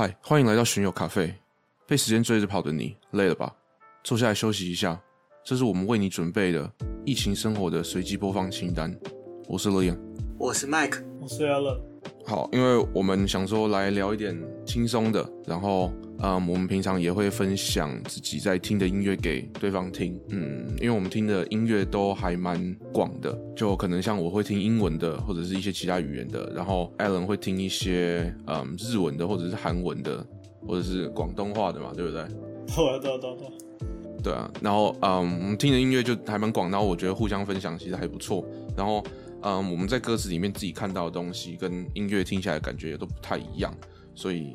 嗨，欢迎来到巡游咖啡。被时间追着跑的你，累了吧？坐下来休息一下。这是我们为你准备的疫情生活的随机播放清单。我是 Liam，我是 Mike，我是 Alan。好，因为我们想说来聊一点轻松的，然后，嗯，我们平常也会分享自己在听的音乐给对方听。嗯，因为我们听的音乐都还蛮广的，就可能像我会听英文的，或者是一些其他语言的，然后 Alan 会听一些嗯日文的，或者是韩文的。或者是广东话的嘛，对不对？对啊，对啊，对啊，对啊。然后，嗯，我们听的音乐就还蛮广，然后我觉得互相分享其实还不错。然后，嗯，我们在歌词里面自己看到的东西跟音乐听起来感觉也都不太一样，所以，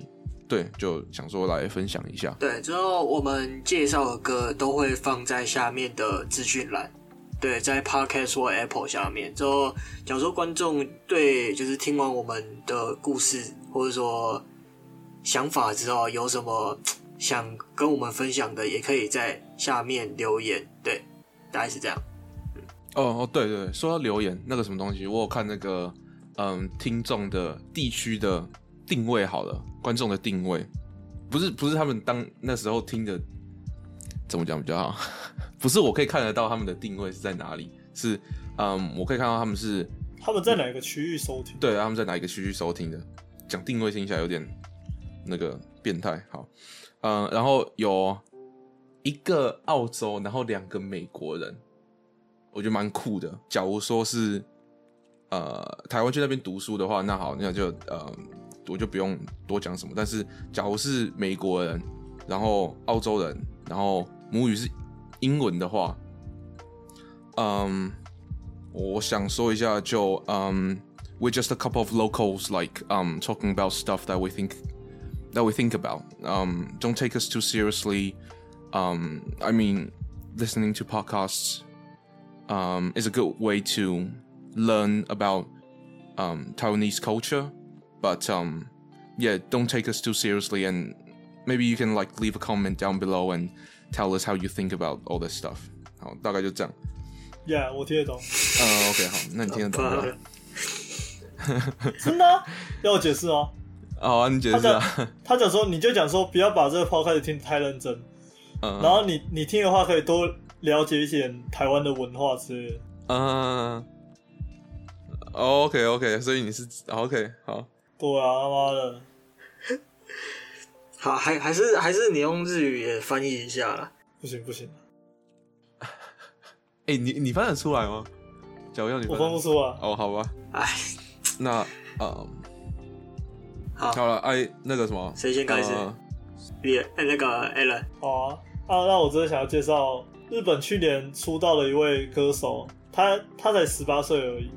对，就想说来分享一下。对，之后我们介绍的歌都会放在下面的资讯栏，对，在 Podcast 或 Apple 下面。之后，假如说观众对就是听完我们的故事，或者说。想法之后有什么想跟我们分享的，也可以在下面留言。对，大概是这样。嗯、哦哦，对对对，说到留言那个什么东西，我有看那个嗯，听众的地区的定位好了，观众的定位，不是不是他们当那时候听的，怎么讲比较好？不是我可以看得到他们的定位是在哪里，是嗯，我可以看到他们是他们在哪一个区域收听？对，他们在哪一个区域收听的？讲定位听起来有点。那个变态，好，嗯，然后有一个澳洲，然后两个美国人，我觉得蛮酷的。假如说是呃台湾去那边读书的话，那好，那就呃我就不用多讲什么。但是假如是美国人，然后澳洲人，然后母语是英文的话，嗯，我想说一下就，就嗯，we're just a couple of locals like um talking about stuff that we think. that we think about. Um, don't take us too seriously. Um, I mean, listening to podcasts um, is a good way to learn about um, Taiwanese culture, but um, yeah, don't take us too seriously. And maybe you can like leave a comment down below and tell us how you think about all this stuff. 好，大概就这样。Yeah，我听得懂。嗯、uh,，OK，好，那你听得懂吗？真的？要我解释吗？好啊，你解释啊。他讲说，你就讲说，不要把这个 podcast 听得太认真。嗯。然后你你听的话，可以多了解一点台湾的文化之类的。嗯。OK OK，所以你是 OK 好。对啊，他妈的。好，还还是还是你用日语也翻译一下啦。不行不行。哎、欸，你你翻得出来吗？假如要你翻，我翻不出啊。哦，好吧。哎，那嗯。好，好了，哎，那个什么，谁先开始？别、呃，哎，那个 Alan。好啊，啊，那我真的想要介绍日本去年出道的一位歌手，他他才十八岁而已。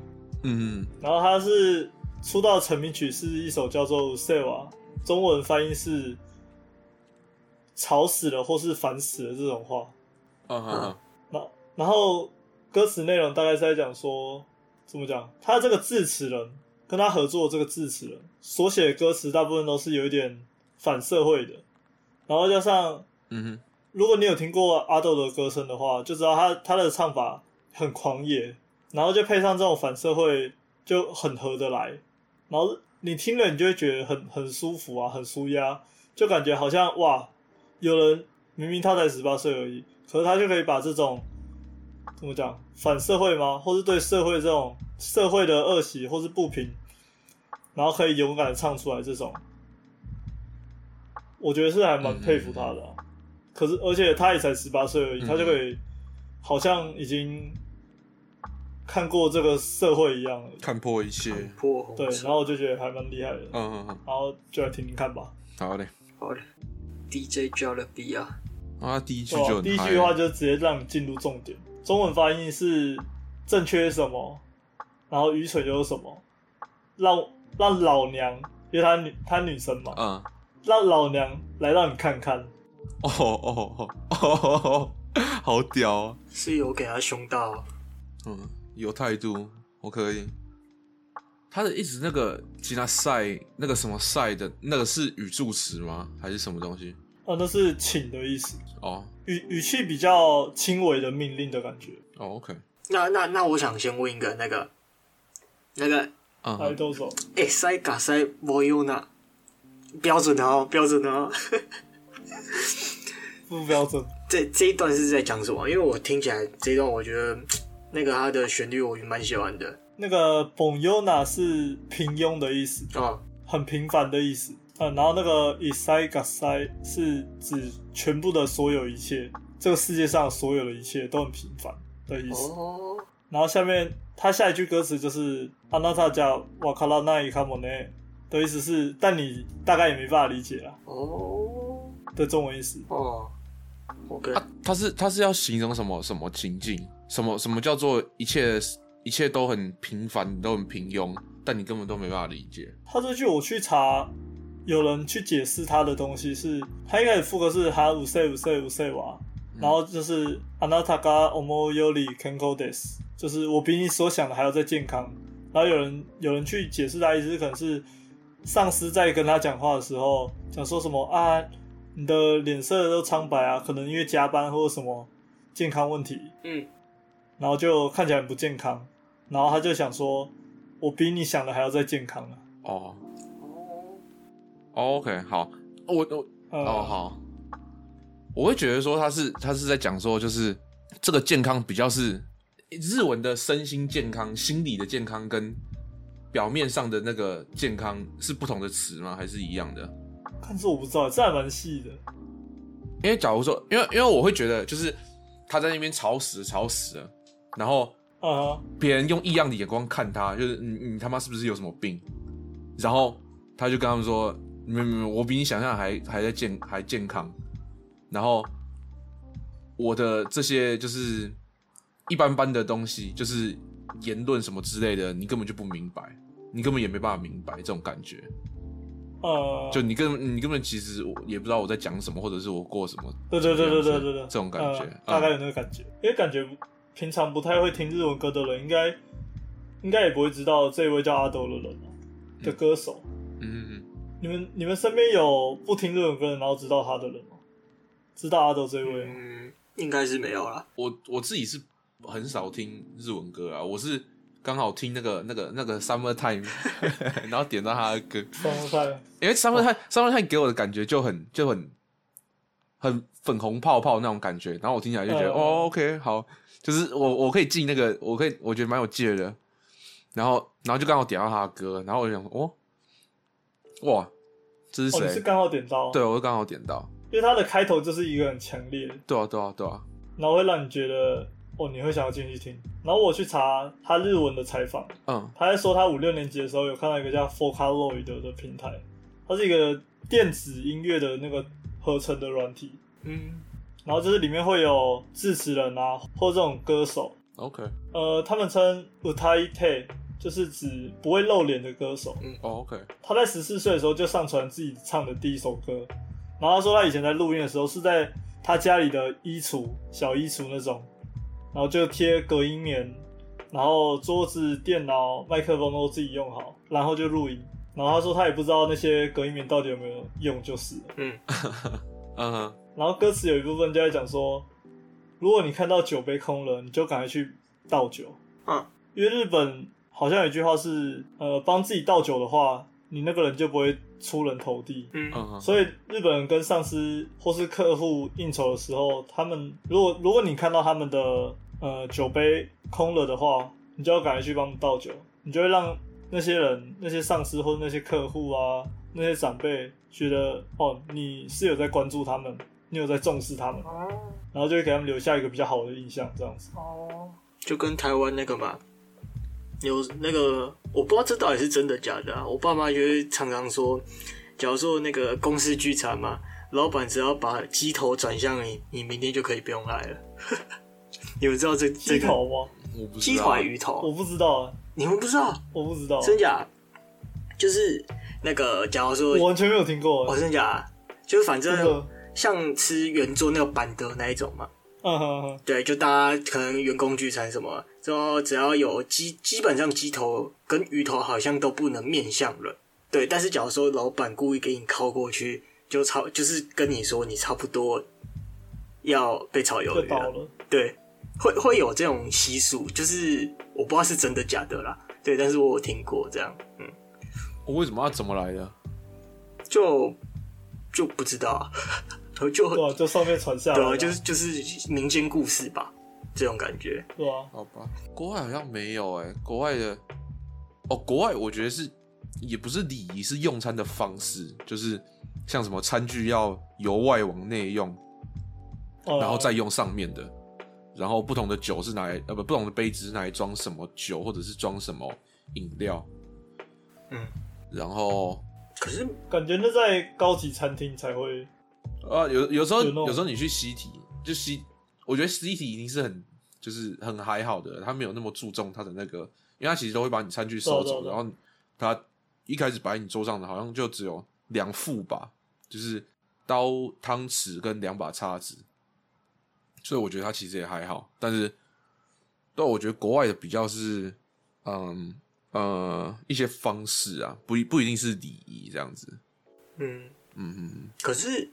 嗯嗯。然后他是出道成名曲是一首叫做《Sewa》，中文翻译是“吵死了”或是“烦死了”这种话。嗯哼。那然后歌词内容大概是在讲说，怎么讲？他这个字词人。跟他合作的这个字词人所写的歌词大部分都是有一点反社会的，然后加上，嗯哼，如果你有听过阿豆的歌声的话，就知道他他的唱法很狂野，然后就配上这种反社会就很合得来，然后你听了你就会觉得很很舒服啊，很舒压，就感觉好像哇，有人明明他才十八岁而已，可是他就可以把这种怎么讲反社会吗，或是对社会这种社会的恶习或是不平。然后可以勇敢的唱出来，这种我觉得是还蛮佩服他的、啊。可是，而且他也才十八岁而已，他就可以好像已经看过这个社会一样，看破一切。对，然后我就觉得还蛮厉害的。嗯嗯嗯。然后就来听听看吧。好嘞，好嘞。DJ Jollibee 啊，啊，第一句就第一句话就直接让你进入重点。中文发音是正确什么，然后愚蠢又是什么，让。让老娘，因为她女她女生嘛，嗯，让老娘来让你看看，哦哦哦哦，好屌啊！是有给他凶到，嗯，有态度，我可以。他的意思，那个吉他赛那个什么赛的，那个是语助词吗？还是什么东西？哦，那是请的意思。哦，语语气比较轻微的命令的感觉。哦，OK。那那那，我想先问一个，那个那个。来，动手。哎，塞嘎塞，我有呢。标准的哦，标准的哦。不标准。这这一段是在讲什么？因为我听起来这一段，我觉得那个它的旋律我也蛮喜欢的。那个 “bonyona” 是平庸的意思啊，很平凡的意思。嗯，然后那个 “isai gasai” 是指全部的所有一切，这个世界上所有的一切都很平凡的意思。哦。然后下面他下一句歌词就是“あなたじゃわからないかもね”的意思是，但你大概也没办法理解啦。哦。的中文意思。哦。 OK。他他是他是要形容什么什么情境？什么什么叫做一切一切都很平凡，都很平庸，但你根本都没办法理解。他这句我去查。有人去解释他的东西是，他一开始副歌是哈五岁五岁五岁哇，然后就是あなたが思うより健康です，就是我比你所想的还要再健康。然后有人有人去解释他意思，可能是上司在跟他讲话的时候，讲说什么啊， 你的脸色都苍白啊，可能因为加班或者什么健康问题，嗯，然后就看起来很不健康，然后他就想说，我比你想的还要再健康啊，哦。OK，好，我我、嗯、哦好，我会觉得说他是他是在讲说，就是这个健康比较是日文的身心健康、心理的健康跟表面上的那个健康是不同的词吗？还是一样的？但是我不知道，这还蛮细的。因为假如说，因为因为我会觉得，就是他在那边吵死了吵死了，然后啊，别人用异样的眼光看他，就是你你他妈是不是有什么病？然后他就跟他们说。没没没有，我比你想象还还在健还健康，然后我的这些就是一般般的东西，就是言论什么之类的，你根本就不明白，你根本也没办法明白这种感觉。呃，就你根本你根本其实也不知道我在讲什么，或者是我过什么。对对对对对对对，这种感觉，呃，大概有那个感觉，因为感觉平常不太会听日文歌的人，应该应该也不会知道这一位叫阿斗的人的歌手。嗯嗯嗯。你们你们身边有不听日文歌然后知道他的人吗？知道阿斗这位？嗯，应该是没有啦。我我自己是很少听日文歌啊，我是刚好听那个那个那个 Summer Time，然后点到他的歌。Summer Time，因为 Summer Time Summer Time 给我的感觉就很就很很粉红泡泡那种感觉，然后我听起来就觉得、嗯、哦，OK，好，就是我我可以进那个，我可以我觉得蛮有劲的。然后然后就刚好点到他的歌，然后我就想说哦。哇，这是谁？是刚好点到？对，我是刚好点到，因为它的开头就是一个很强烈，对啊，对啊，对啊，然后会让你觉得哦，你会想要进去听。然后我去查他日文的采访，嗯，他在说他五六年级的时候有看到一个叫 Focaloid 的平台，它是一个电子音乐的那个合成的软体，嗯，然后就是里面会有制词人啊，或这种歌手，OK，呃，他们称 Utaite。就是指不会露脸的歌手。嗯，哦，OK。他在十四岁的时候就上传自己唱的第一首歌，然后他说他以前在录音的时候是在他家里的衣橱、小衣橱那种，然后就贴隔音棉，然后桌子、电脑、麦克风都自己用好，然后就录音。然后他说他也不知道那些隔音棉到底有没有用，就是了。嗯，嗯哼。然后歌词有一部分就在讲说，如果你看到酒杯空了，你就赶快去倒酒。嗯，因为日本。好像有一句话是，呃，帮自己倒酒的话，你那个人就不会出人头地。嗯，所以日本人跟上司或是客户应酬的时候，他们如果如果你看到他们的呃酒杯空了的话，你就要赶快去帮他们倒酒，你就会让那些人、那些上司或者那些客户啊、那些长辈觉得哦，你是有在关注他们，你有在重视他们，然后就会给他们留下一个比较好的印象，这样子。哦，就跟台湾那个嘛。有那个，我不知道这到底是真的假的啊。我爸妈就是常常说，假如说那个公司聚餐嘛，老板只要把鸡头转向你，你明天就可以不用来了。你们知道这鸡头吗？我不知道。鸡腿鱼头？我不知道啊。你们不知道？我不知道。真假？就是那个，假如说，我完全没有听过。哦，真假？就是反正像吃圆桌那个板德那一种嘛。嗯哼哼。对，就大家可能员工聚餐什么。说只要有鸡，基本上鸡头跟鱼头好像都不能面向人，对。但是假如说老板故意给你靠过去，就差就是跟你说你差不多要被炒鱿鱼了，了，对，会会有这种习俗，就是我不知道是真的假的啦，对，但是我有听过这样，嗯。我为什么要怎么来的？就就不知道啊，就对啊，就上面传下来，对啊，就是就是民间故事吧，这种感觉，对啊，好吧，国外好像没有哎、欸，国外的哦，国外我觉得是也不是礼仪，是用餐的方式，就是像什么餐具要由外往内用，哦、然后再用上面的，然后不同的酒是拿来呃不不同的杯子是拿来装什么酒或者是装什么饮料，嗯，然后。可是感觉那在高级餐厅才会，啊，有有时候有，有时候你去西体，就西，我觉得西体一定是很就是很还好的，他没有那么注重他的那个，因为他其实都会把你餐具收走，然后他一开始摆在你桌上的好像就只有两副吧，就是刀、汤匙跟两把叉子，所以我觉得他其实也还好，但是，但我觉得国外的比较是，嗯。呃，一些方式啊，不一不一定是礼仪这样子。嗯嗯嗯。可是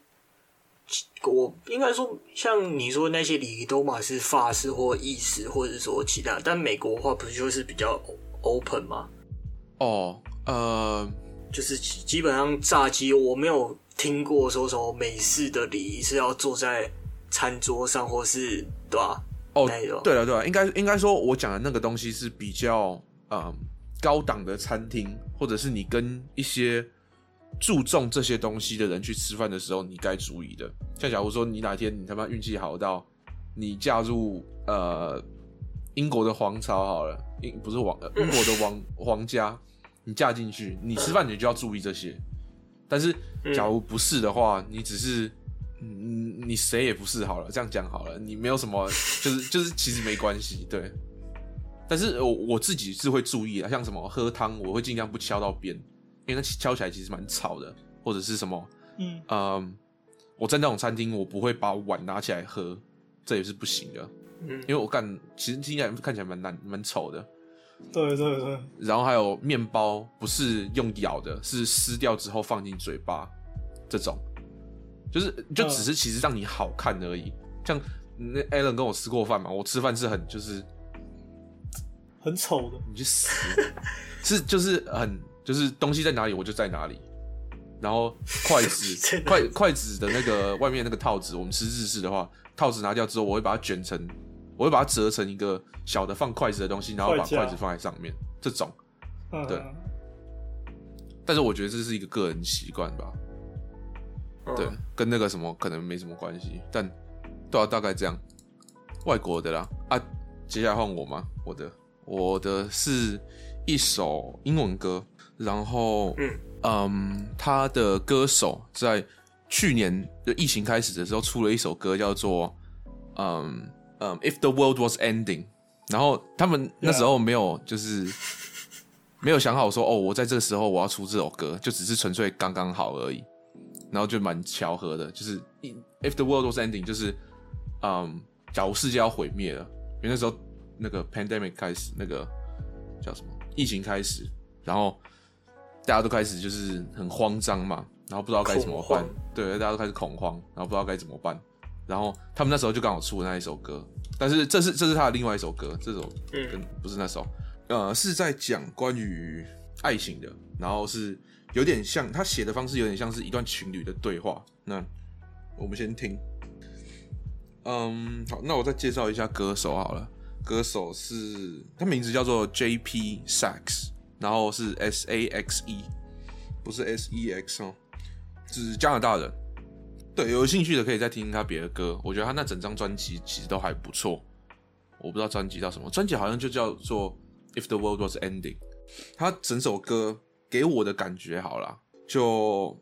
我应该说，像你说那些礼仪都嘛是法式或意式，或者说其他，但美国的话不是就是比较 open 吗？哦，呃，就是基本上炸鸡，我没有听过说什么美式的礼仪是要坐在餐桌上，或是对吧？哦，对了对了，应该应该说，我讲的那个东西是比较嗯。高档的餐厅，或者是你跟一些注重这些东西的人去吃饭的时候，你该注意的。像假如说你哪天你他妈运气好到你嫁入呃英国的皇朝好了，英不是王英国的王 皇家，你嫁进去，你吃饭你就要注意这些。但是假如不是的话，你只是嗯你谁也不是好了，这样讲好了，你没有什么就是就是其实没关系，对。但是我我自己是会注意的，像什么喝汤，我会尽量不敲到边，因为那敲起来其实蛮吵的，或者是什么，嗯，呃、我在那种餐厅，我不会把碗拿起来喝，这也是不行的，嗯，因为我干，其实听起来看起来蛮难蛮丑的，对对对，然后还有面包不是用咬的，是撕掉之后放进嘴巴，这种，就是就只是其实让你好看而已，嗯、像那 Alan 跟我吃过饭嘛，我吃饭是很就是。很丑的，你去死！是就是很就是东西在哪里我就在哪里，然后筷子 筷筷子的那个外面那个套子，我们吃日式的话，套子拿掉之后，我会把它卷成，我会把它折成一个小的放筷子的东西，然后把筷子放在上面，这种，对。但是我觉得这是一个个人习惯吧，对，跟那个什么可能没什么关系，但都要大概这样。外国的啦。啊，接下来换我吗？我的。我的是一首英文歌，然后，嗯，嗯，他的歌手在去年的疫情开始的时候出了一首歌，叫做，嗯嗯，If the World Was Ending，然后他们那时候没有就是 没有想好说，哦，我在这个时候我要出这首歌，就只是纯粹刚刚好而已，然后就蛮巧合的，就是 If the World Was Ending，就是，嗯，假如世界要毁灭了，因为那时候。那个 pandemic 开始，那个叫什么疫情开始，然后大家都开始就是很慌张嘛，然后不知道该怎么办，对，大家都开始恐慌，然后不知道该怎么办，然后他们那时候就刚好出了那一首歌，但是这是这是他的另外一首歌，这首跟不是那首，呃，是在讲关于爱情的，然后是有点像他写的方式，有点像是一段情侣的对话。那我们先听，嗯，好，那我再介绍一下歌手好了。歌手是他名字叫做 J.P. Saxe，然后是 S-A-X-E，不是 S-E-X 哦，是加拿大人。对，有兴趣的可以再听听他别的歌，我觉得他那整张专辑其实都还不错。我不知道专辑叫什么，专辑好像就叫做 If the World Was Ending。他整首歌给我的感觉好啦，就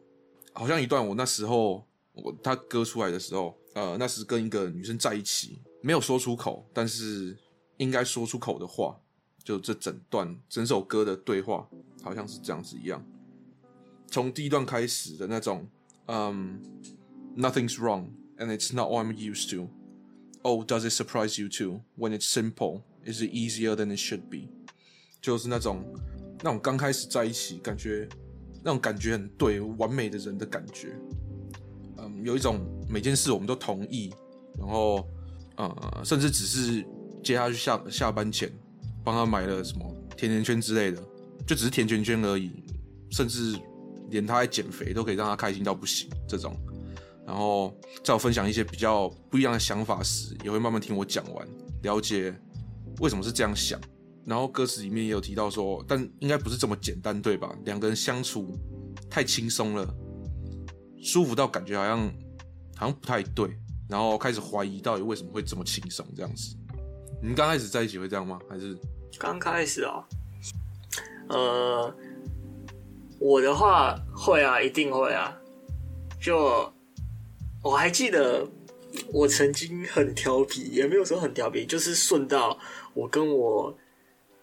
好像一段我那时候我他歌出来的时候，呃，那是跟一个女生在一起，没有说出口，但是。应该说出口的话，就这整段整首歌的对话，好像是这样子一样。从第一段开始的那种，嗯，Nothing's wrong and it's not what I'm used to. Oh, does it surprise you too? When it's simple, is it easier than it should be? 就是那种那种刚开始在一起，感觉那种感觉很对，完美的人的感觉。嗯，有一种每件事我们都同意，然后，呃，甚至只是。接下去下下班前，帮他买了什么甜甜圈之类的，就只是甜甜圈而已，甚至连他在减肥都可以让他开心到不行这种。然后在我分享一些比较不一样的想法时，也会慢慢听我讲完，了解为什么是这样想。然后歌词里面也有提到说，但应该不是这么简单，对吧？两个人相处太轻松了，舒服到感觉好像好像不太对，然后开始怀疑到底为什么会这么轻松这样子。你们刚开始在一起会这样吗？还是刚开始啊？呃，我的话会啊，一定会啊。就我还记得，我曾经很调皮，也没有说很调皮，就是顺道我跟我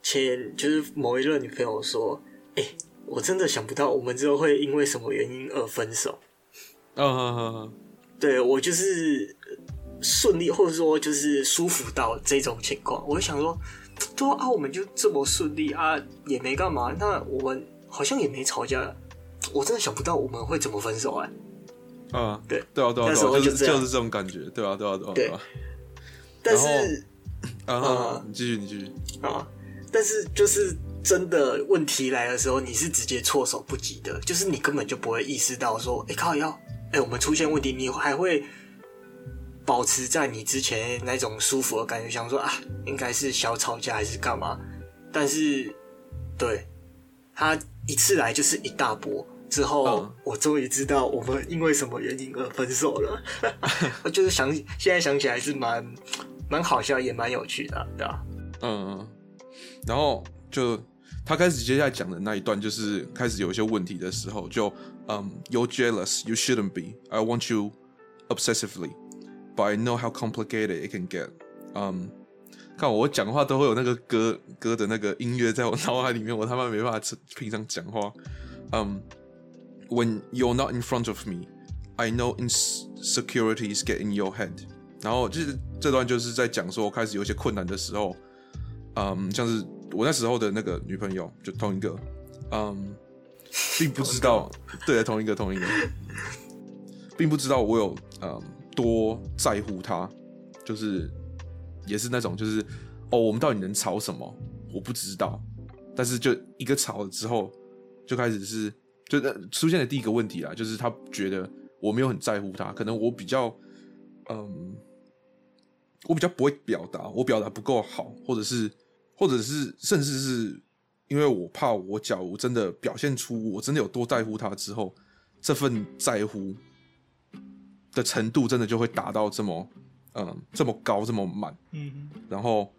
前就是某一任女朋友说：“哎、欸，我真的想不到我们之后会因为什么原因而分手。”嗯嗯嗯，对，我就是顺利，或者说就是舒服到这种情况，我就想说。说啊，我们就这么顺利啊，也没干嘛。那我们好像也没吵架，我真的想不到我们会怎么分手啊！啊，对，对啊，对啊，那时候就是就是这种感觉，对啊，对啊，对啊。对，但是，啊，你继续，你继续啊。但是，就是真的问题来的时候，你是直接措手不及的，就是你根本就不会意识到说，哎靠，要哎我们出现问题，你还会。保持在你之前那种舒服的感觉，想说啊，应该是小吵架还是干嘛？但是，对，他一次来就是一大波，之后、嗯、我终于知道我们因为什么原因而分手了。我就是想，现在想起来是蛮蛮好笑，也蛮有趣的，对吧？嗯嗯。然后就他开始接下来讲的那一段，就是开始有一些问题的时候，就嗯、um,，You're jealous, you shouldn't be. I want you obsessively. But I know how complicated it can get. Um, 看我讲话都会有那个歌歌的那个音乐在我脑海里面，我他妈没办法平常讲话。Um, when you're not in front of me, I know insecurities get in your head. 然后就是这段就是在讲说，我开始有一些困难的时候，嗯、um,，像是我那时候的那个女朋友，就同一个，嗯、um,，并不知道，对，同一个，同一个，并不知道我有，嗯、um,。多在乎他，就是也是那种，就是哦，我们到底能吵什么？我不知道。但是就一个吵了之后，就开始是就出现了第一个问题啦，就是他觉得我没有很在乎他，可能我比较嗯，我比较不会表达，我表达不够好，或者是或者是甚至是因为我怕我假如真的表现出我真的有多在乎他之后，这份在乎。的程度真的就会达到这么，嗯，这么高，这么满，嗯，然后，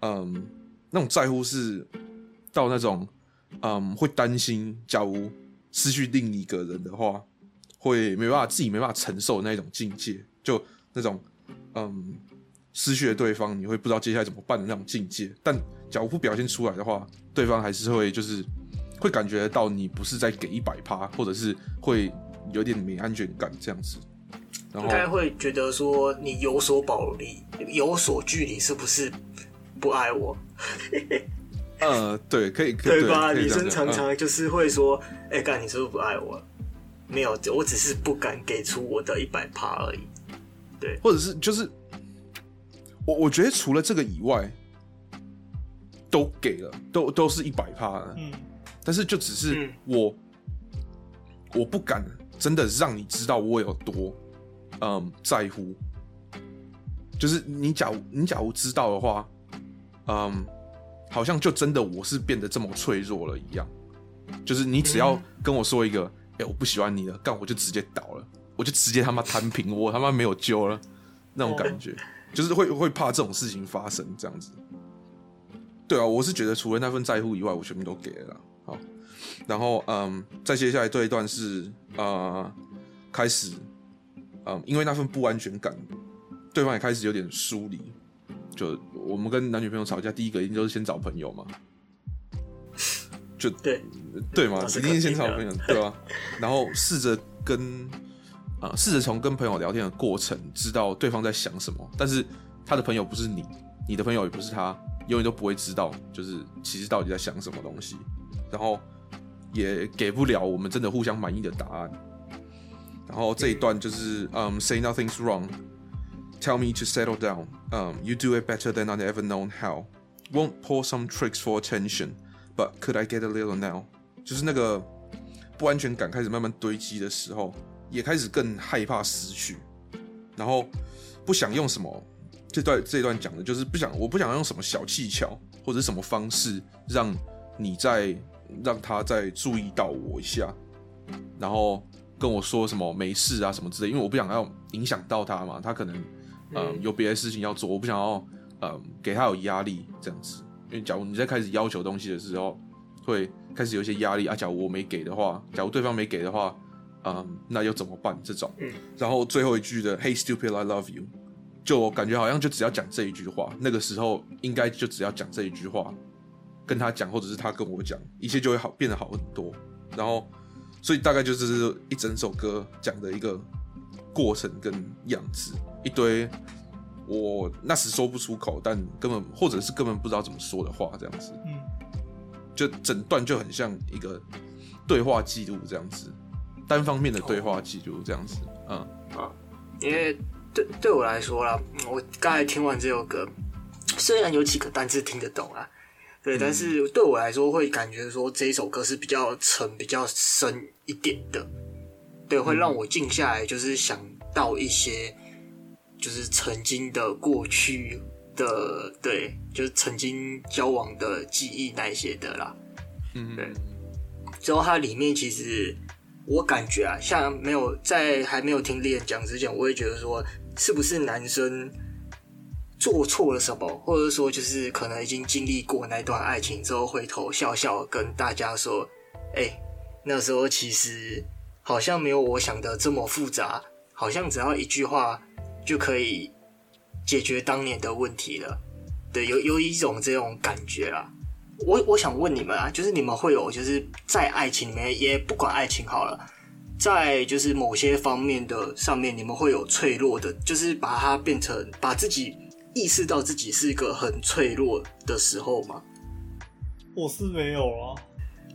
嗯，那种在乎是到那种，嗯，会担心，假如失去另一个人的话，会没办法自己没办法承受那种境界，就那种，嗯，失去了对方，你会不知道接下来怎么办的那种境界。但假如不表现出来的话，对方还是会就是会感觉到你不是在给一百趴，或者是会有点没安全感这样子。应该会觉得说你有所保留、有所距离，是不是不爱我？呃，对，可以，可以对吧？女生常常就是会说：“哎、嗯，干、欸，你是不是不爱我？”没有，我只是不敢给出我的一百趴而已。对，或者是就是我，我觉得除了这个以外，都给了，都都是一百趴的。嗯，但是就只是我，嗯、我不敢真的让你知道我有多。嗯，在乎，就是你假如你假如知道的话，嗯，好像就真的我是变得这么脆弱了一样。就是你只要跟我说一个，哎、欸，我不喜欢你了，干我就直接倒了，我就直接他妈摊平，我他妈没有救了，那种感觉，就是会会怕这种事情发生这样子。对啊，我是觉得除了那份在乎以外，我全部都给了啦。好，然后嗯，再接下来这一段是呃开始。嗯，因为那份不安全感，对方也开始有点疏离。就我们跟男女朋友吵架，第一个一定就是先找朋友嘛。就对对嘛，一定是先找朋友，对吧、啊？然后试着跟啊，试着从跟朋友聊天的过程，知道对方在想什么。但是他的朋友不是你，你的朋友也不是他，永远都不会知道，就是其实到底在想什么东西。然后也给不了我们真的互相满意的答案。然后这一段就是，嗯、，say nothing's wrong. Tell me to settle down. Um, you do it better than I've ever known how. Won't pull some tricks for attention, but could I get a little now? 就是那个不安全感开始慢慢堆积的时候，也开始更害怕失去，然后不想用什么。这段这段讲的就是不想，我不想用什么小技巧或者什么方式让你再让他再注意到我一下，然后跟我说什么没事啊什么之类，因为我不想要影响到他嘛，他可能嗯有别的事情要做，我不想要嗯给他有压力这样子，因为假如你在开始要求东西的时候，会开始有一些压力啊，假如我没给的话，假如对方没给的话，嗯那又怎么办？这种，然后最后一句的 Hey stupid I love you。就感觉好像就只要讲这一句话，那个时候应该就只要讲这一句话，跟他讲，或者是他跟我讲，一切就会好，变得好很多。然后，所以大概就是一整首歌讲的一个过程跟样子，一堆我那时说不出口，但根本或者是根本不知道怎么说的话，这样子。嗯，就整段就很像一个对话记录这样子，单方面的对话记录这样子。嗯啊，因为。对对我来说啦，我刚才听完这首歌，虽然有几个单字听得懂啊，对，嗯、但是对我来说会感觉说这一首歌是比较沉、比较深一点的，对，会让我静下来，就是想到一些，就是曾经的过去的，对，就是曾经交往的记忆那一些的啦，嗯，对。之后它里面其实我感觉啊，像没有在还没有听猎人讲之前，我会觉得说。是不是男生做错了什么，或者说就是可能已经经历过那段爱情之后，回头笑笑跟大家说：“哎、那时候其实好像没有我想的这么复杂，好像只要一句话就可以解决当年的问题了。”对，有有一种这种感觉啦。我我想问你们啊，就是你们会有就是在爱情里面，也不管爱情好了。在就是某些方面的上面，你们会有脆弱的，就是把它变成把自己意识到自己是一个很脆弱的时候吗？我是没有啊，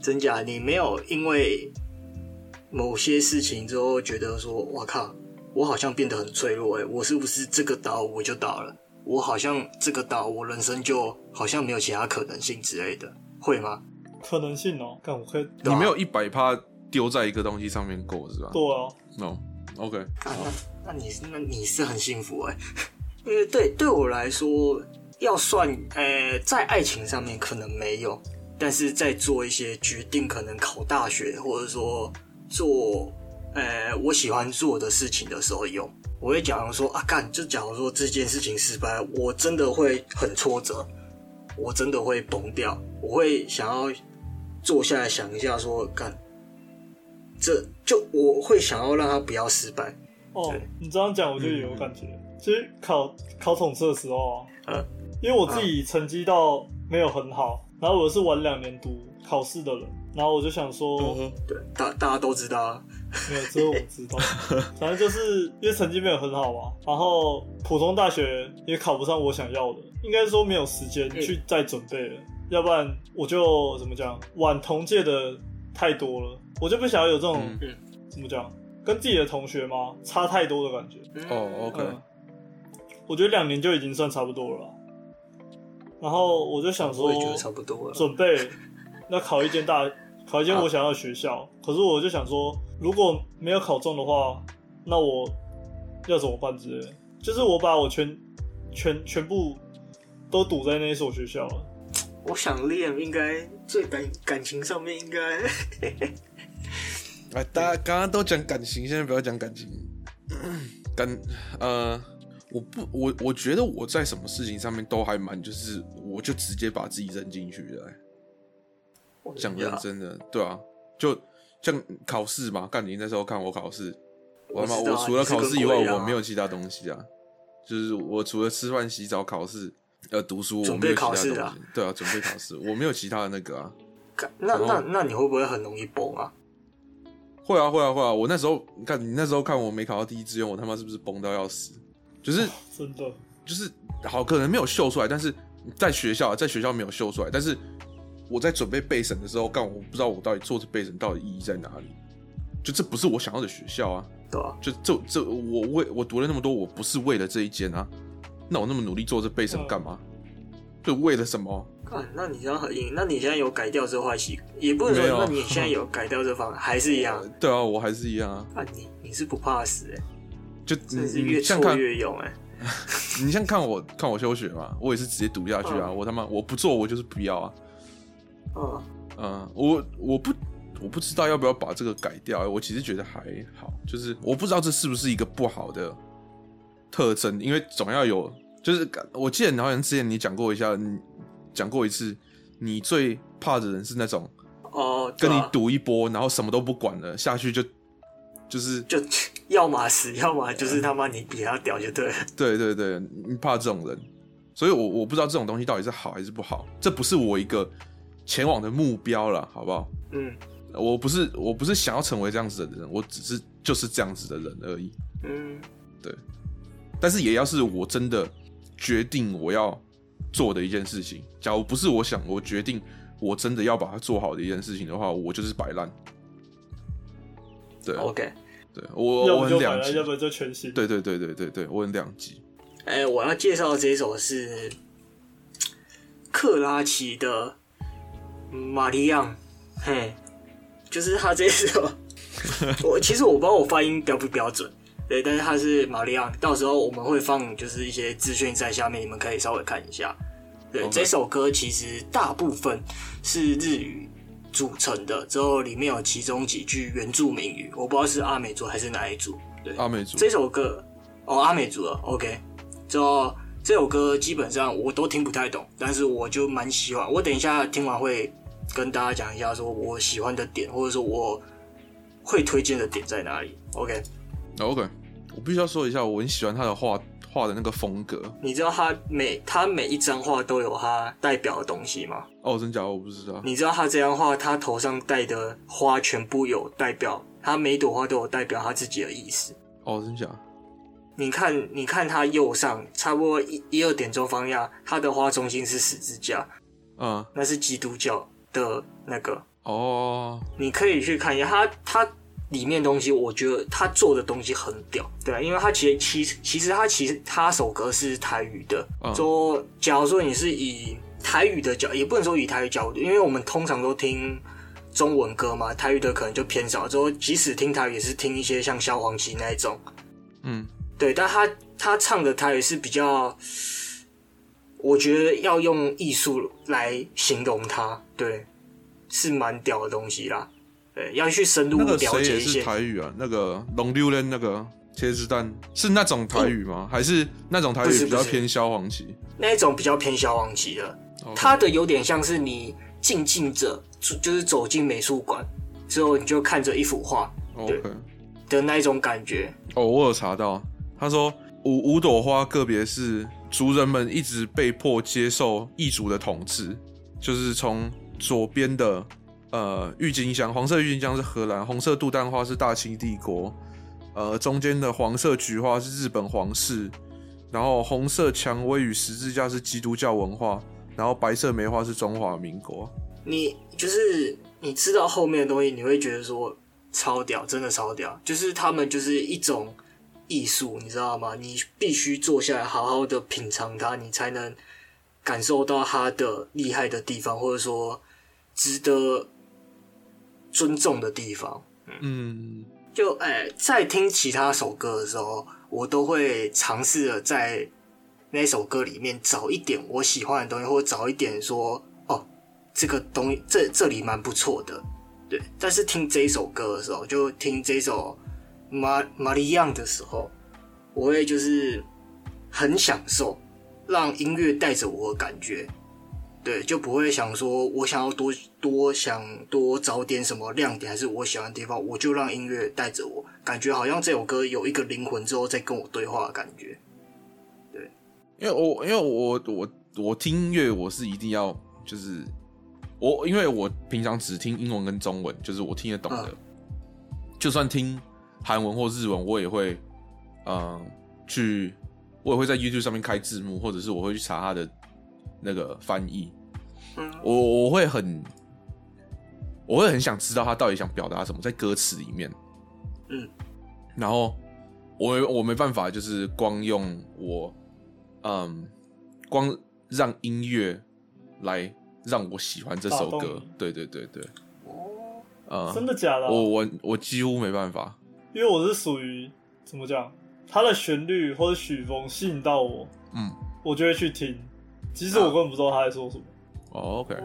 真假？你没有因为某些事情之后觉得说，我靠，我好像变得很脆弱，哎，我是不是这个岛我就倒了？我好像这个岛我人生就好像没有其他可能性之类的，会吗？可能性哦，但我可以，你没有一百趴。丢在一个东西上面过是吧？对啊，no，OK，那那你是那你是很幸福哎，因为对对我来说，要算呃、欸，在爱情上面可能没有，但是在做一些决定，可能考大学或者说做呃、欸、我喜欢做的事情的时候有，我会假如说啊干，就假如说这件事情失败，我真的会很挫折，我真的会崩掉，我会想要坐下来想一下说干。这就我会想要让他不要失败。哦，你这样讲我就有感觉。嗯、其实考考统测的时候啊，嗯、因为我自己成绩倒没有很好，然后我是晚两年读考试的人，然后我就想说，嗯、对，大大家都知道啊，没有，只有我知道。反正就是因为成绩没有很好嘛，然后普通大学也考不上我想要的，应该说没有时间去再准备了，嗯、要不然我就怎么讲，晚同届的太多了。我就不想要有这种，嗯、怎么讲，跟自己的同学吗？差太多的感觉。哦、oh，OK、嗯。我觉得两年就已经算差不多了。然后我就想说，我也觉得差不多了。准备 那考一间大，考一间我想要的学校。啊、可是我就想说，如果没有考中的话，那我要怎么办之类的？就是我把我全全全部都赌在那一所学校了。我想练，应该最感感情上面应该。哎，大家刚刚都讲感情，现在不要讲感情。感呃，我不，我我觉得我在什么事情上面都还蛮，就是我就直接把自己扔进去的。讲认真的，对啊，就像考试嘛，干你那时候看我考试，我他妈我除了考试以外，我没有其他东西啊，就是我除了吃饭、洗澡、考试。呃读书，我没有其他东西。啊对啊，准备考试，我没有其他的那个啊。那那那你会不会很容易崩啊？会啊会啊会啊！我那时候，你看你那时候看我没考到第一志愿，我他妈是不是崩到要死？就是真的，就是好可能没有秀出来，但是在学校，在学校没有秀出来，但是我在准备备审的时候，干我不知道我到底做这备审到底意义在哪里？就这不是我想要的学校啊！对啊，就这这我为我读了那么多，我不是为了这一间啊。那我那么努力做这备审干嘛？就为了什么？啊，那你这样很硬。那你现在有改掉这坏习惯？也不能说，那你现在有改掉这方法，还是一样？对啊，我还是一样啊。啊，你你是不怕死哎、欸？就你是越挫越勇哎、欸！你像看我看我休学嘛，我也是直接赌下去啊！嗯、我他妈我不做，我就是不要啊！嗯嗯，我我不我不知道要不要把这个改掉。我其实觉得还好，就是我不知道这是不是一个不好的特征，因为总要有。就是我记得你好像之前你讲过一下，你讲过一次，你最怕的人是那种哦，跟你赌一波，然后什么都不管了下去就就是就要么死，要么就是他妈你比他屌就对了。对对对，你怕这种人，所以我我不知道这种东西到底是好还是不好，这不是我一个前往的目标了，好不好？嗯，我不是我不是想要成为这样子的人，我只是就是这样子的人而已。嗯，对，但是也要是我真的。决定我要做的一件事情，假如不是我想，我决定我真的要把它做好的一件事情的话，我就是摆烂。对，OK，对我我很两极，要不就全新。对对对对对对，我很两极。哎、欸，我要介绍的这一首是克拉奇的《玛利亚》，嘿，就是他这一首。我其实我不知道我发音标不标准。对，但是他是玛利亚，到时候我们会放就是一些资讯在下面，你们可以稍微看一下。对.这首歌其实大部分是日语组成的，之后里面有其中几句原住民语，我不知道是阿美族还是哪一族。对，阿美族。这首歌哦，阿美族的 OK。之后这首歌基本上我都听不太懂，但是我就蛮喜欢。我等一下听完会跟大家讲一下，说我喜欢的点，或者说我会推荐的点在哪里。OK。OK，我必须要说一下，我很喜欢他的画画的那个风格。你知道他每他每一张画都有他代表的东西吗？哦，真假的我不知道。你知道他这张画，他头上戴的花全部有代表，他每朵花都有代表他自己的意思。哦，真假？你看，你看他右上差不多一一二点钟方向，他的花中心是十字架，嗯，那是基督教的那个。哦，你可以去看一下他他。里面东西，我觉得他做的东西很屌，对啊，因为他其实其实其实他其实他首歌是台语的，说、嗯、假如说你是以台语的角，也不能说以台语角度，因为我们通常都听中文歌嘛，台语的可能就偏少。之后即使听台语，也是听一些像萧煌奇那一种，嗯，对，但他他唱的台语是比较，我觉得要用艺术来形容他，对，是蛮屌的东西啦。对，要去深入了解一些。台语啊？那个龙溜人那个茄子蛋是那种台语吗？嗯、还是那种台语比较偏萧煌奇？那一种比较偏萧煌奇的.它的有点像是你静静着，就是走进美术馆之后，你就看着一幅画，对.的那一种感觉。哦，我有查到，他说五五朵花个别是族人们一直被迫接受异族的统治，就是从左边的。呃，郁金香，黄色郁金香是荷兰，红色杜丹花是大清帝国，呃，中间的黄色菊花是日本皇室，然后红色蔷薇与十字架是基督教文化，然后白色梅花是中华民国。你就是你知道后面的东西，你会觉得说超屌，真的超屌，就是他们就是一种艺术，你知道吗？你必须坐下来好好的品尝它，你才能感受到它的厉害的地方，或者说值得。尊重的地方，嗯，就哎、欸，在听其他首歌的时候，我都会尝试着在那首歌里面找一点我喜欢的东西，或者找一点说哦，这个东西这这里蛮不错的，对。但是听这一首歌的时候，就听这首玛玛利亚的时候，我会就是很享受让音乐带着我的感觉。对，就不会想说，我想要多多想多找点什么亮点，还是我喜欢的地方，我就让音乐带着我，感觉好像这首歌有一个灵魂之后再跟我对话的感觉。对，因为我因为我我我听音乐，我是一定要就是我，因为我平常只听英文跟中文，就是我听得懂的，嗯、就算听韩文或日文，我也会嗯、呃、去，我也会在 YouTube 上面开字幕，或者是我会去查他的。那个翻译，嗯，我我会很，我会很想知道他到底想表达什么在歌词里面，嗯，然后我我没办法，就是光用我，嗯，光让音乐来让我喜欢这首歌。对对对对，哦，呃，真的假的啊、我我我几乎没办法。因为我是属于怎么讲，它的旋律或者曲风吸引到我，嗯，我就会去听，其实我根本不知道他在说什么。哦，OK，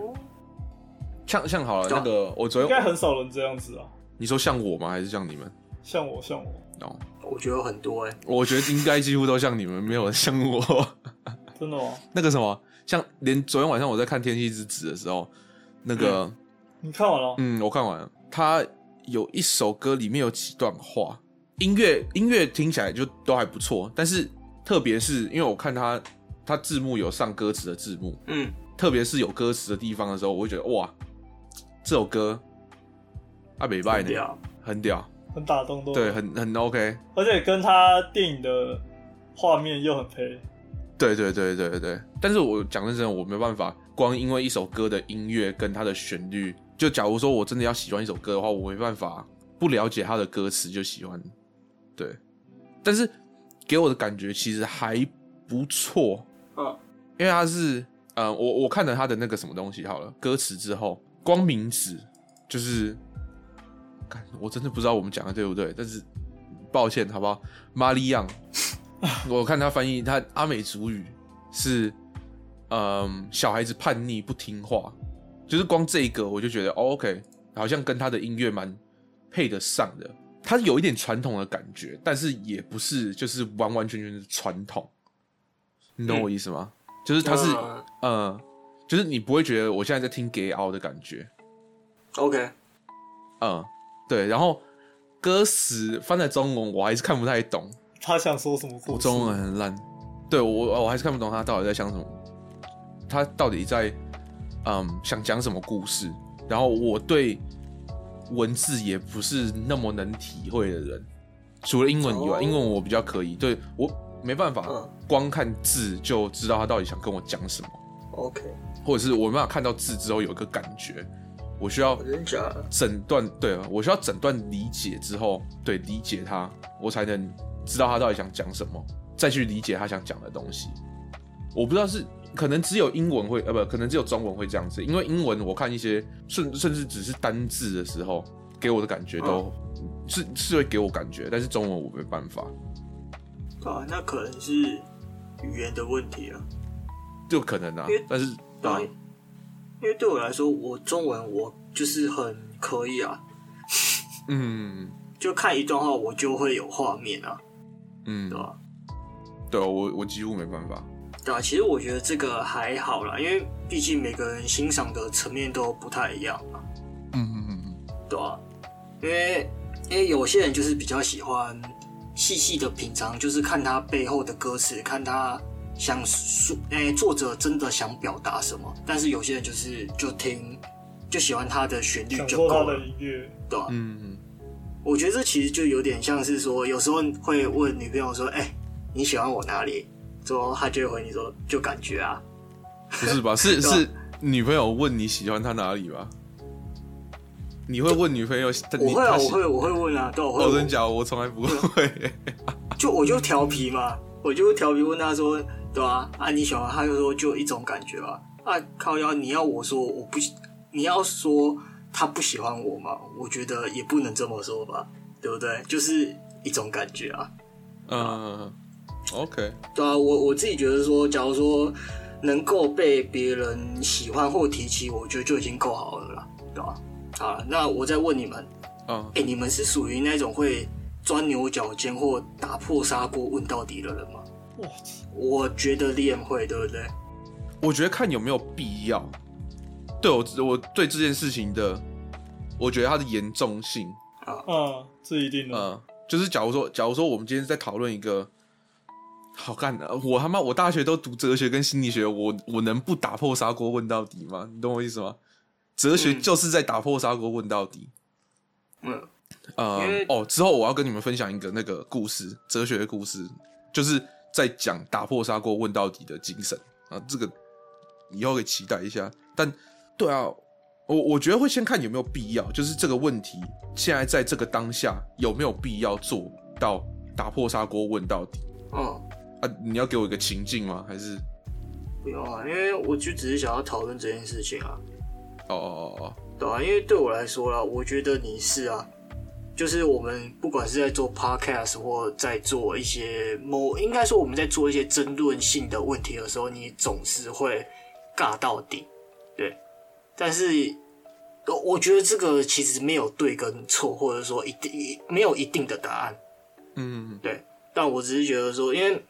像像好了，那个我昨天应该很少人这样子啊，你说像我吗？还是像你们？像我，像我，哦，我觉得有很多哎、我觉得应该几乎都像你们，没有人像我。真的哦？那个什么，像连昨天晚上我在看《天气之子》的时候，那个你看完了？嗯，我看完了，他有一首歌里面有几段话，音乐音乐听起来就都还不错，但是特别是因为我看他他字幕有上歌词的字幕，嗯，特别是有歌词的地方的时候，我会觉得哇，这首歌啊北拜呢，很屌，很打动都对，很很 OK，而且跟他电影的画面又很配。对对对对对。对，但是我讲认真的，我没办法光因为一首歌的音乐跟它的旋律，就假如说我真的要喜欢一首歌的话，我没办法不了解它的歌词就喜欢。对，但是给我的感觉其实还不错，嗯，因为它是呃，我我看了他的那个什么东西好了，歌词之后，光名字就是，干我真的不知道我们讲的对不对，但是抱歉好不好？玛利亚。我看他翻译，他阿美族语是，嗯，小孩子叛逆不听话，就是光这一个我就觉得、哦、OK，好像跟他的音乐蛮配得上的。他有一点传统的感觉，但是也不是就是完完全全的传统，你懂我意思吗？嗯、就是它是，嗯呃，就是你不会觉得我现在在听 Gay Out 的感觉。OK，嗯，对，然后歌词翻在中文我还是看不太懂。他想说什么故事？我中文很烂，对我我还是看不懂他到底在想什么，他到底在嗯想讲什么故事。然后我对文字也不是那么能体会的人，除了英文以外，哦英文我比较可以，对我没办法嗯光看字就知道他到底想跟我讲什么，OK，或者是我没办法看到字之后有一个感觉，我需要真假的？整段对，我需要诊断理解之后，对理解他，我才能。知道他到底想讲什么，再去理解他想讲的东西。我不知道是可能只有英文会，呃，不，可能只有中文会这样子。因为英文我看一些甚甚至只是单字的时候，给我的感觉都、嗯、是是会给我感觉，但是中文我没办法。啊，那可能是语言的问题啊，就可能啊，但是对、啊，因为对我来说，我中文我就是很可以啊，嗯，就看一段话我就会有画面啊。嗯，对吧？对，我我几乎没办法。对啊，其实我觉得这个还好啦，因为毕竟每个人欣赏的层面都不太一样嘛。嗯嗯嗯嗯，对啊，因为因为有些人就是比较喜欢细细的品尝，就是看他背后的歌词，看他想说，哎，作者真的想表达什么。但是有些人就是就听，就喜欢他的旋律就够了，对啊，嗯嗯。我觉得这其实就有点像是说，有时候会问女朋友说：“哎、欸，你喜欢我哪里？”之后她就会回你说：“就感觉啊。”不是吧？是 吧是女朋友问你喜欢她哪里吧？你会问女朋友？我会啊，我会，我会问啊，对，我会。我真假？我从来不会。就我就调皮嘛，我就调皮问他说：“对啊，啊你喜欢？”他就说：“就一种感觉吧。”啊靠腰，你要我说我不，你要说他不喜欢我嘛？我觉得也不能这么说吧，对不对？就是一种感觉啊。嗯，OK。对啊，我我自己觉得说，假如说能够被别人喜欢或提起，我觉得就已经够好了啦，对吧？好了，那我再问你们，嗯，哎、欸，你们是属于那种会钻牛角尖或打破砂锅问到底的人吗？我，我觉得练会，对不对？我觉得看有没有必要。对我，我对这件事情的，我觉得它的严重性啊，嗯，这一定的。嗯，就是假如说，假如说我们今天在讨论一个好干的，我他妈我大学都读哲学跟心理学，我我能不打破砂锅问到底吗？你懂我意思吗？哲学就是在打破砂锅问到底。嗯，呃，哦，之后我要跟你们分享一个那个故事，哲学的故事，就是在讲打破砂锅问到底的精神啊。这个以后可以期待一下。但对啊，我我觉得会先看有没有必要，就是这个问题现在在这个当下有没有必要做到打破砂锅问到底。嗯，啊，你要给我一个情境吗？还是不用啊，因为我就只是想要讨论这件事情啊。哦哦哦哦，对啊，因为对我来说啦，我觉得你是啊，就是我们不管是在做 podcast 或在做一些某，应该说我们在做一些争论性的问题的时候，你总是会尬到底，对。但是，我觉得这个其实没有对跟错，或者说一定没有一定的答案。嗯，对。但我只是觉得说，因为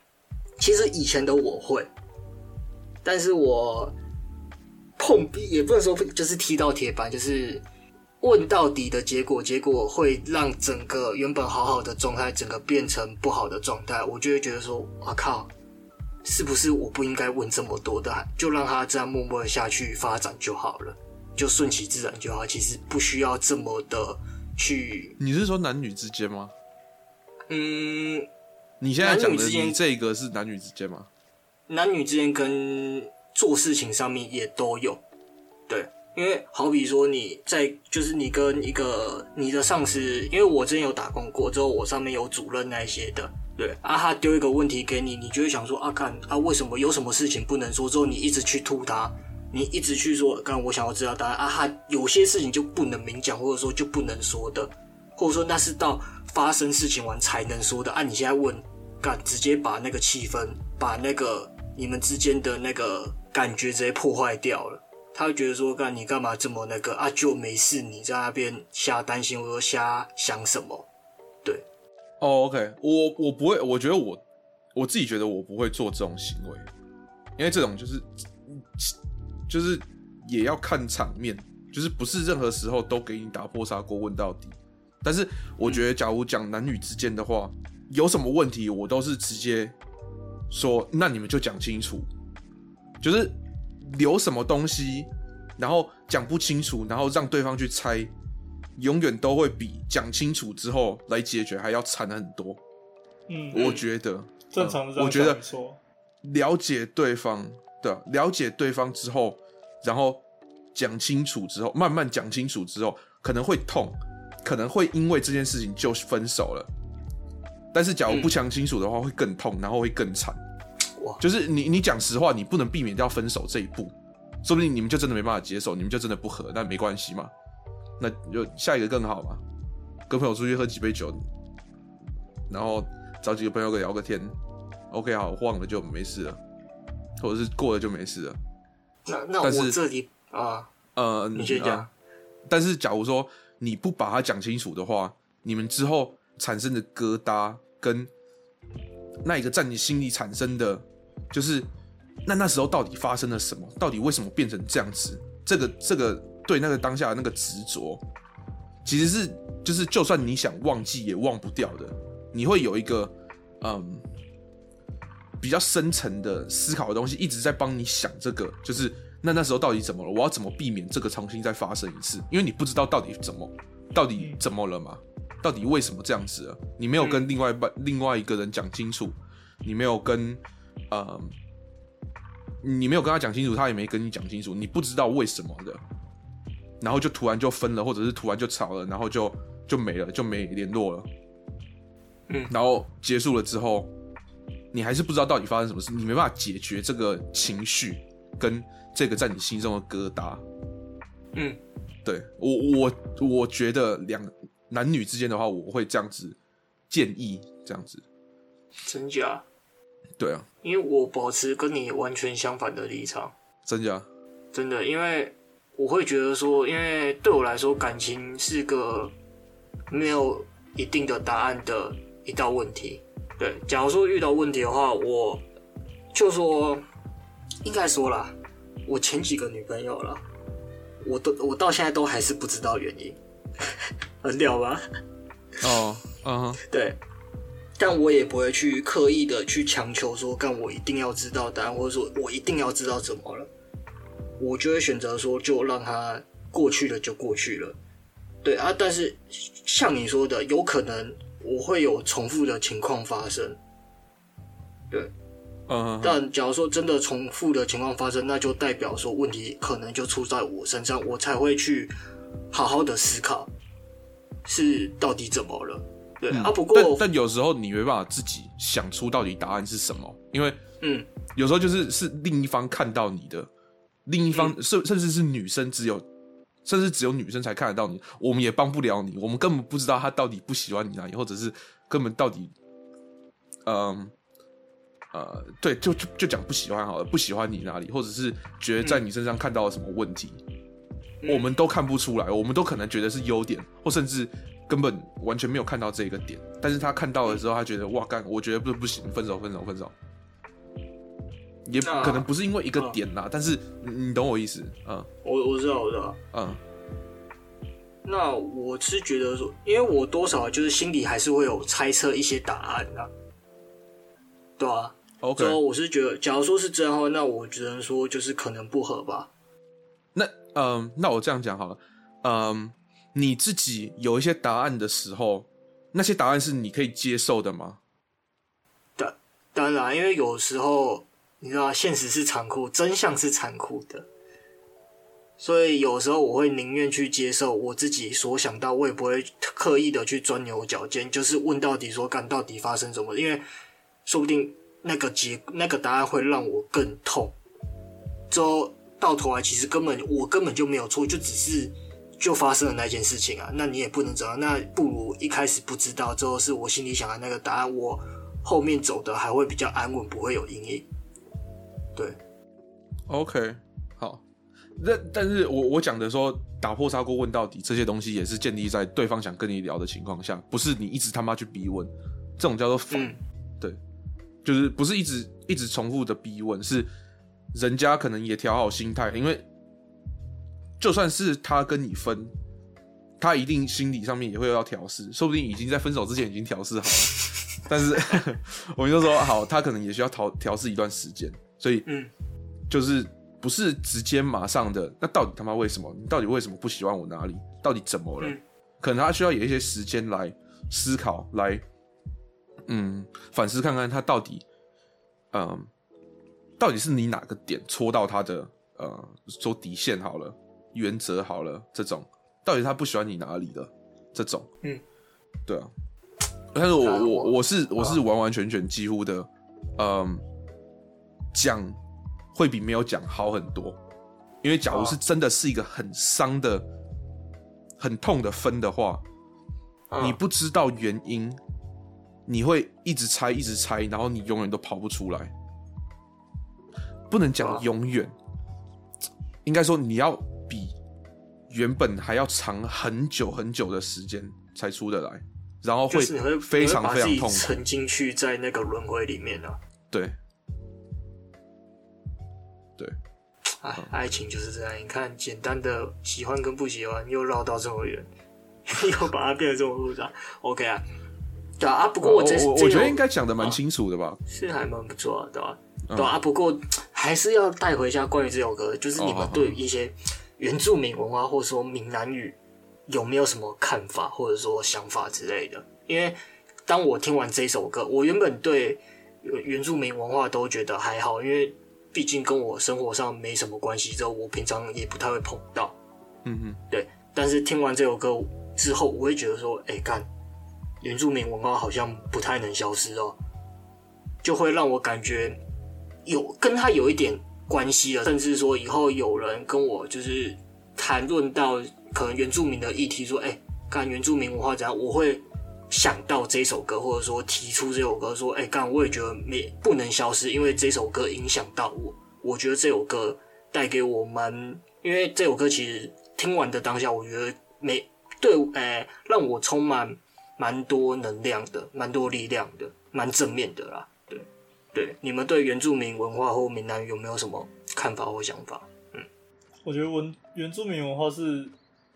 其实以前的我会，但是我碰壁也不能说就是踢到铁板，就是问到底的结果，结果会让整个原本好好的状态，整个变成不好的状态，我就会觉得说，我靠，是不是我不应该问这么多的，就让他这样默默的下去发展就好了，就顺其自然就好，其实不需要这么的去。你是说男女之间吗？嗯。你现在讲的你这个是男女之间吗？男女之间跟做事情上面也都有，对，因为好比说你在就是你跟一个你的上司，因为我之前有打工过，之后我上面有主任那些的，对啊，他丢一个问题给你，你就会想说啊，看啊，为什么有什么事情不能说？之后你一直去吐他，你一直去说，刚我想要知道答案啊，他有些事情就不能明讲，或者说就不能说的，或者说那是到发生事情完才能说的啊，你现在问。干，直接把那个气氛，把那个你们之间的那个感觉直接破坏掉了。他会觉得说，干你干嘛这么那个啊？就没事，你在那边瞎担心，我说瞎想什么？对，哦、，OK，我我不会，我觉得我我自己觉得我不会做这种行为，因为这种就是就是也要看场面，就是不是任何时候都给你打破砂锅问到底。但是我觉得，假如讲男女之间的话。有什么问题，我都是直接说，那你们就讲清楚，就是留什么东西，然后讲不清楚，然后让对方去猜，永远都会比讲清楚之后来解决还要惨很多。嗯，我觉得、嗯、正常的，我觉得了解对方的，了解对方之后，然后讲清楚之后，慢慢讲清楚之后，可能会痛，可能会因为这件事情就分手了。但是，假如不讲清楚的话，会更痛，然后会更惨。哇！就是你，你讲实话，你不能避免掉分手这一步，说不定你们就真的没办法接受，你们就真的不合，那没关系嘛，那就下一个更好嘛。跟朋友出去喝几杯酒，然后找几个朋友聊个天，OK，好，忘了就没事了，或者是过了就没事了。那那我这里啊，呃，你先讲。但是，假如说你不把它讲清楚的话，你们之后。产生的疙瘩跟那一个在你心里产生的，就是那那时候到底发生了什么？到底为什么变成这样子？这个这个对那个当下的那个执着，其实是就是就算你想忘记也忘不掉的。你会有一个嗯比较深层的思考的东西一直在帮你想这个，就是那那时候到底怎么了？我要怎么避免这个重新再发生一次？因为你不知道到底怎么到底怎么了嘛。到底为什么这样子啊？你没有跟另外一半、另外一个人讲清楚，你没有跟呃，你没有跟他讲清楚，他也没跟你讲清楚，你不知道为什么的，然后就突然就分了，或者是突然就吵了，然后就就没了，就没联络了。嗯，然后结束了之后，你还是不知道到底发生什么事，你没办法解决这个情绪跟这个在你心中的疙瘩。嗯，对，我我我觉得两。男女之间的话，我会这样子建议，这样子，真假？对啊，因为我保持跟你完全相反的立场，真假？真的，因为我会觉得说，因为对我来说，感情是个没有一定的答案的一道问题。对，假如说遇到问题的话，我就说，应该说啦，我前几个女朋友了，我都我到现在都还是不知道原因。很屌吧？哦，嗯，对，但我也不会去刻意的去强求说，干我一定要知道答案，或者说我一定要知道怎么了，我就会选择说，就让它过去了就过去了。对啊，但是像你说的，有可能我会有重复的情况发生。对，嗯，但假如说真的重复的情况发生，那就代表说问题可能就出在我身上，我才会去好好的思考。是到底怎么了？对、嗯、啊，不过但但有时候你没办法自己想出到底答案是什么，因为嗯，有时候就是是另一方看到你的，另一方甚、嗯、甚至是女生只有，甚至只有女生才看得到你，我们也帮不了你，我们根本不知道他到底不喜欢你哪里，或者是根本到底，嗯呃，对，就就就讲不喜欢好了，不喜欢你哪里，或者是觉得在你身上看到了什么问题，嗯、我们都看不出来，我们都可能觉得是优点，或甚至。根本完全没有看到这一个点，但是他看到了之后，他觉得哇干，我觉得不不行，分手分手分手，也可能不是因为一个点啦，但是你懂我意思，嗯，我我知道我知道，嗯，那我是觉得说，因为我多少就是心里还是会有猜测一些答案的，对啊，OK，所以我是觉得，假如说是这样的话，那我只能说就是可能不合吧。那嗯，那我这样讲好了，嗯。你自己有一些答案的时候，那些答案是你可以接受的吗？当当然，因为有时候你知道，现实是残酷，真相是残酷的，所以有时候我会宁愿去接受我自己所想到，我也不会刻意的去钻牛角尖，就是问到底说干到底发生什么，因为说不定那个结那个答案会让我更痛，之后到头来其实根本我根本就没有错，就只是。就发生了那件事情啊，那你也不能知道，那不如一开始不知道，最后是我心里想的那个答案，我后面走的还会比较安稳，不会有阴影。对，OK，好，那但是我我讲的说打破砂锅问到底这些东西，也是建立在对方想跟你聊的情况下，不是你一直他妈去逼问，这种叫做反、嗯，对，就是不是一直一直重复的逼问，是人家可能也调好心态，因为。就算是他跟你分，他一定心理上面也会要调试，说不定已经在分手之前已经调试好了。但是 我们就说好，他可能也需要调调试一段时间，所以嗯，就是不是直接马上的。那到底他妈为什么？你到底为什么不喜欢我哪里？到底怎么了？嗯、可能他需要有一些时间来思考，来嗯反思看看他到底嗯到底是你哪个点戳到他的呃说底线好了。原则好了，这种。到底他不喜欢你哪里的这种，嗯，对啊，但是我我我是我是完完全全几乎的，嗯，讲会比没有讲好很多，因为假如是真的是一个很伤的、很痛的分的话，你不知道原因，你会一直猜一直猜，然后你永远都跑不出来，不能讲永远，应该说你要。比原本还要长很久很久的时间才出得来，然后会非常非常痛苦，沉进去在那个轮回里面啊。对，对，哎，爱情就是这样。你看，简单的喜欢跟不喜欢，又绕到这么远，又把它变得这么复杂。OK 啊，对啊。不过我这我我觉得应该讲的蛮清楚的吧？是还蛮不错的，对吧？对啊。不过还是要带回一下关于这首歌，就是你们对一些。原住民文化，或者说闽南语，有没有什么看法，或者说想法之类的？因为当我听完这首歌，我原本对原住民文化都觉得还好，因为毕竟跟我生活上没什么关系，之后我平常也不太会碰到。嗯嗯，对。但是听完这首歌之后，我会觉得说，哎、欸，干，原住民文化好像不太能消失哦，就会让我感觉有跟他有一点。关系了，甚至说以后有人跟我就是谈论到可能原住民的议题，说，哎、欸，干原住民文化怎样，我会想到这首歌，或者说提出这首歌，说，哎、干我也觉得没不能消失，因为这首歌影响到我，我觉得这首歌带给我蛮，因为这首歌其实听完的当下，我觉得没对，哎、让我充满蛮多能量的，蛮多力量的，蛮正面的啦。对，你们对原住民文化或闽南语有没有什么看法或想法？嗯，我觉得文原住民文化是，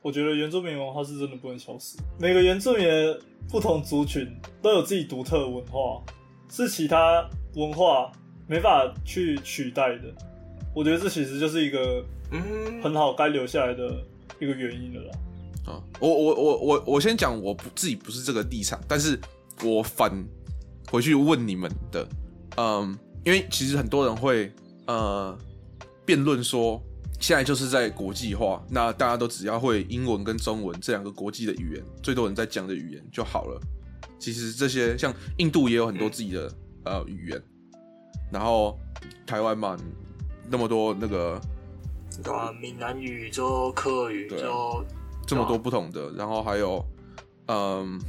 我觉得原住民文化是真的不能消失。每个原住民的不同族群都有自己独特的文化，是其他文化没法去取代的。我觉得这其实就是一个嗯很好该留下来的一个原因了啦。啊，我我我我我先讲，我不自己不是这个立场，但是我反回去问你们的。嗯，因为其实很多人会呃辩论说，现在就是在国际化，那大家都只要会英文跟中文这两个国际的语言，最多人在讲的语言就好了。其实这些像印度也有很多自己的、嗯、呃语言，然后台湾嘛，那么多那个对啊，闽南语、就客语，就这么多不同的，然后还有嗯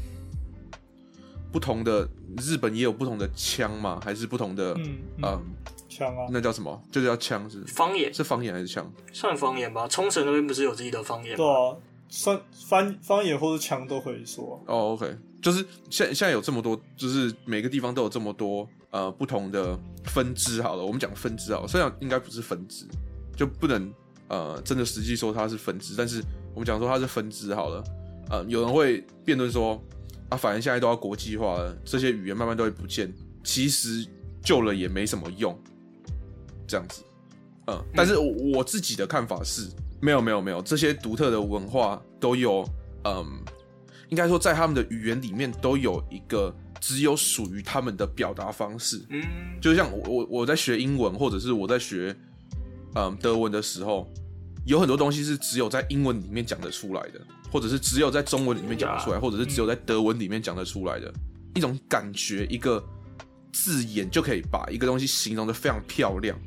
不同的日本也有不同的腔嘛，还是不同的嗯。枪啊，那叫什么？就是叫枪是方言，是方言还是枪？算方言吧。冲绳那边不是有自己的方言吗？对啊，算方方言或者枪都可以说。哦、oh,，OK，就是现现在有这么多，就是每个地方都有这么多呃不同的分支。好了，我们讲分支啊，虽然应该不是分支，就不能呃真的实际说它是分支，但是我们讲说它是分支好了。呃，有人会辩论说啊，反正现在都要国际化了，这些语言慢慢都会不见，其实救了也没什么用。这样子，嗯，但是我自己的看法是，没有没有没有，这些独特的文化都有，嗯，应该说在他们的语言里面都有一个只有属于他们的表达方式，嗯，就像我我我在学英文或者是我在学，嗯，德文的时候，有很多东西是只有在英文里面讲得出来的，或者是只有在中文里面讲得出来，或者是只有在德文里面讲得出来的一种感觉，一个。字眼就可以把一个东西形容的非常漂亮，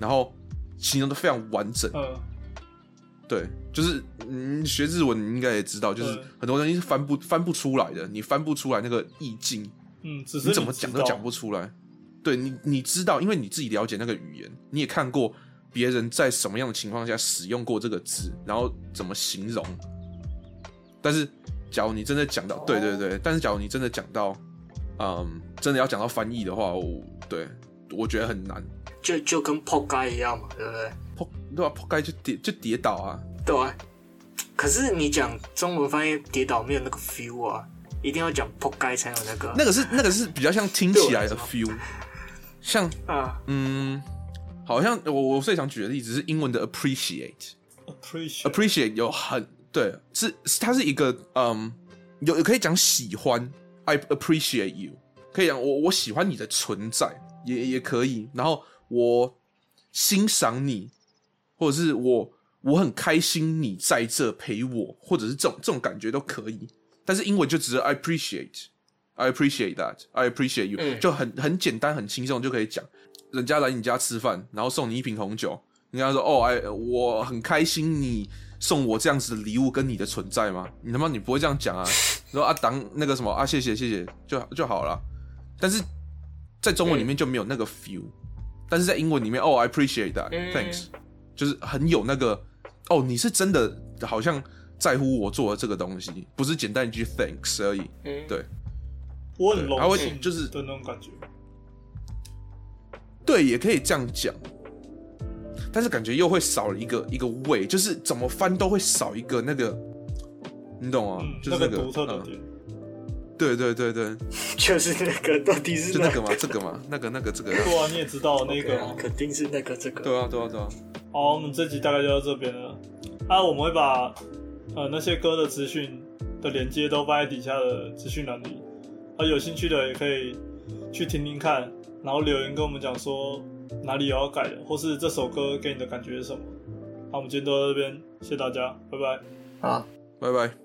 然后形容的非常完整。嗯，对，就是嗯，学日文你应该也知道，就是很多东西是翻不翻不出来的，你翻不出来那个意境。嗯，只是你，你怎么讲都讲不出来。对你，你知道，因为你自己了解那个语言，你也看过别人在什么样的情况下使用过这个字，然后怎么形容。但是，假如你真的讲到，对对对，但是假如你真的讲到。嗯，真的要讲到翻译的话，我对我觉得很难，就就跟扑街一样嘛，对不对？扑对吧？扑街就跌就跌倒啊，对啊。可是你讲中文翻译跌倒没有那个 feel 啊，一定要讲扑街才有那个。那个是那个是比较像听起来的 feel，像啊嗯，好像我我最想举的例子是英文的 appreciate，appreciate appreciate 有很对，是它是一个嗯，有可以讲喜欢。I appreciate you，可以讲我我喜欢你的存在，也也可以。然后我欣赏你，或者是我我很开心你在这陪我，或者是这种这种感觉都可以。但是英文就只是 I appreciate，I appreciate that，I appreciate you，嗯，就很很简单很轻松就可以讲。人家来你家吃饭，然后送你一瓶红酒，你跟他说哦，哎，我很开心你。送我这样子的礼物跟你的存在吗？你他妈你不会这样讲啊！说啊当那个什么啊，谢谢谢谢就就好了。但是在中文里面就没有那个 feel，但是在英文里面哦，I appreciate that，thanks，就是很有那个哦，你是真的好像在乎我做的这个东西，不是简单一句 thanks 而已。对，我很荣幸，就是的那种感觉。对，也可以这样讲。但是感觉又会少了一个一个味，就是怎么翻都会少一个那个，你懂吗？嗯、就是那个独特的点。对对对对，就是那个到底是就那个吗？这个吗？那个那个这个。对啊，你也知道 那个肯定是那个这个。对啊对啊对啊。好，我们这集大概就到这边了。啊，我们会把呃那些歌的资讯的连接都放在底下的资讯栏里，啊，有兴趣的也可以去听听看，然后留言跟我们讲说。哪里有要改的，或是这首歌给你的感觉是什么？好，我们今天都到这边，谢谢大家，拜拜。好，拜拜。